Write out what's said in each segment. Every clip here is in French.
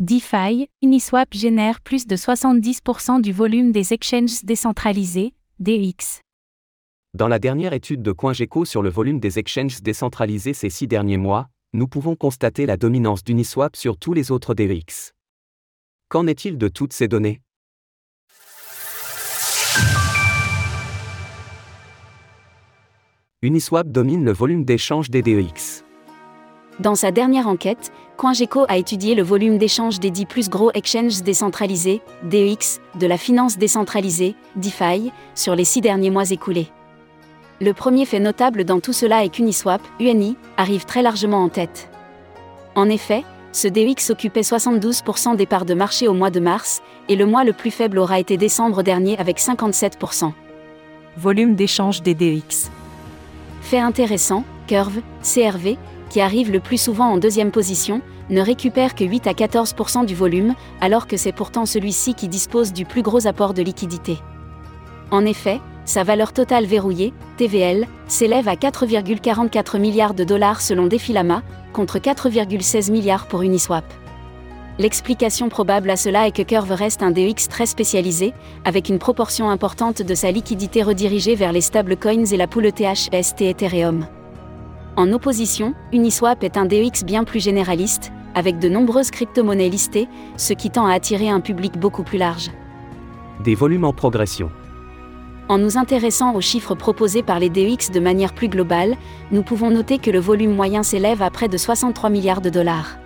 DeFi, Uniswap génère plus de 70% du volume des exchanges décentralisés, DEX. Dans la dernière étude de CoinGecko sur le volume des exchanges décentralisés ces six derniers mois, nous pouvons constater la dominance d'Uniswap sur tous les autres DEX. Qu'en est-il de toutes ces données? Uniswap domine le volume d'échange des DEX. Dans sa dernière enquête, CoinGecko a étudié le volume d'échange des 10 plus gros exchanges décentralisés, DEX, de la finance décentralisée, DeFi, sur les six derniers mois écoulés. Le premier fait notable dans tout cela est qu'Uniswap, UNI, arrive très largement en tête. En effet, ce DEX occupait 72% des parts de marché au mois de mars, et le mois le plus faible aura été décembre dernier avec 57%. Volume d'échange des DEX. Fait intéressant, Curve, CRV, qui arrive le plus souvent en deuxième position, ne récupère que 8 à 14% du volume, alors que c'est pourtant celui-ci qui dispose du plus gros apport de liquidité. En effet, sa valeur totale verrouillée, TVL, s'élève à 4,44 milliards de dollars selon Defilama, contre 4,16 milliards pour Uniswap. L'explication probable à cela est que Curve reste un DEX très spécialisé, avec une proportion importante de sa liquidité redirigée vers les stablecoins et la poule ETH-ST Ethereum. En opposition, Uniswap est un DEX bien plus généraliste, avec de nombreuses crypto-monnaies listées, ce qui tend à attirer un public beaucoup plus large. Des volumes en progression. En nous intéressant aux chiffres proposés par les DEX de manière plus globale, nous pouvons noter que le volume moyen s'élève à près de 63 milliards de dollars.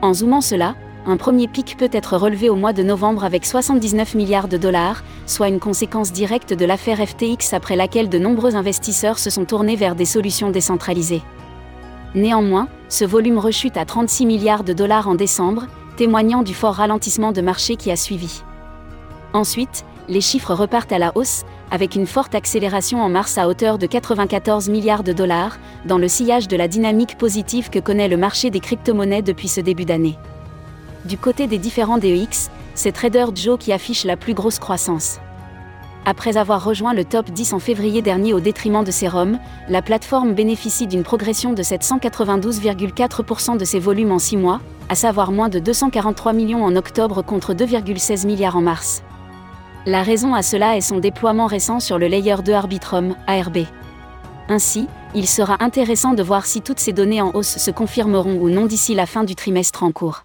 En zoomant cela, un premier pic peut être relevé au mois de novembre avec 79 milliards de dollars, soit une conséquence directe de l'affaire FTX après laquelle de nombreux investisseurs se sont tournés vers des solutions décentralisées. Néanmoins, ce volume rechute à 36 milliards de dollars en décembre, témoignant du fort ralentissement de marché qui a suivi. Ensuite, les chiffres repartent à la hausse, avec une forte accélération en mars à hauteur de 94 milliards de dollars, dans le sillage de la dynamique positive que connaît le marché des crypto-monnaies depuis ce début d'année. Du côté des différents DEX, c'est Trader Joe qui affiche la plus grosse croissance. Après avoir rejoint le top 10 en février dernier au détriment de Serum, la plateforme bénéficie d'une progression de 792,4% de ses volumes en 6 mois, à savoir moins de 243 millions en octobre contre 2,16 milliards en mars. La raison à cela est son déploiement récent sur le layer 2 Arbitrum, ARB. Ainsi, il sera intéressant de voir si toutes ces données en hausse se confirmeront ou non d'ici la fin du trimestre en cours.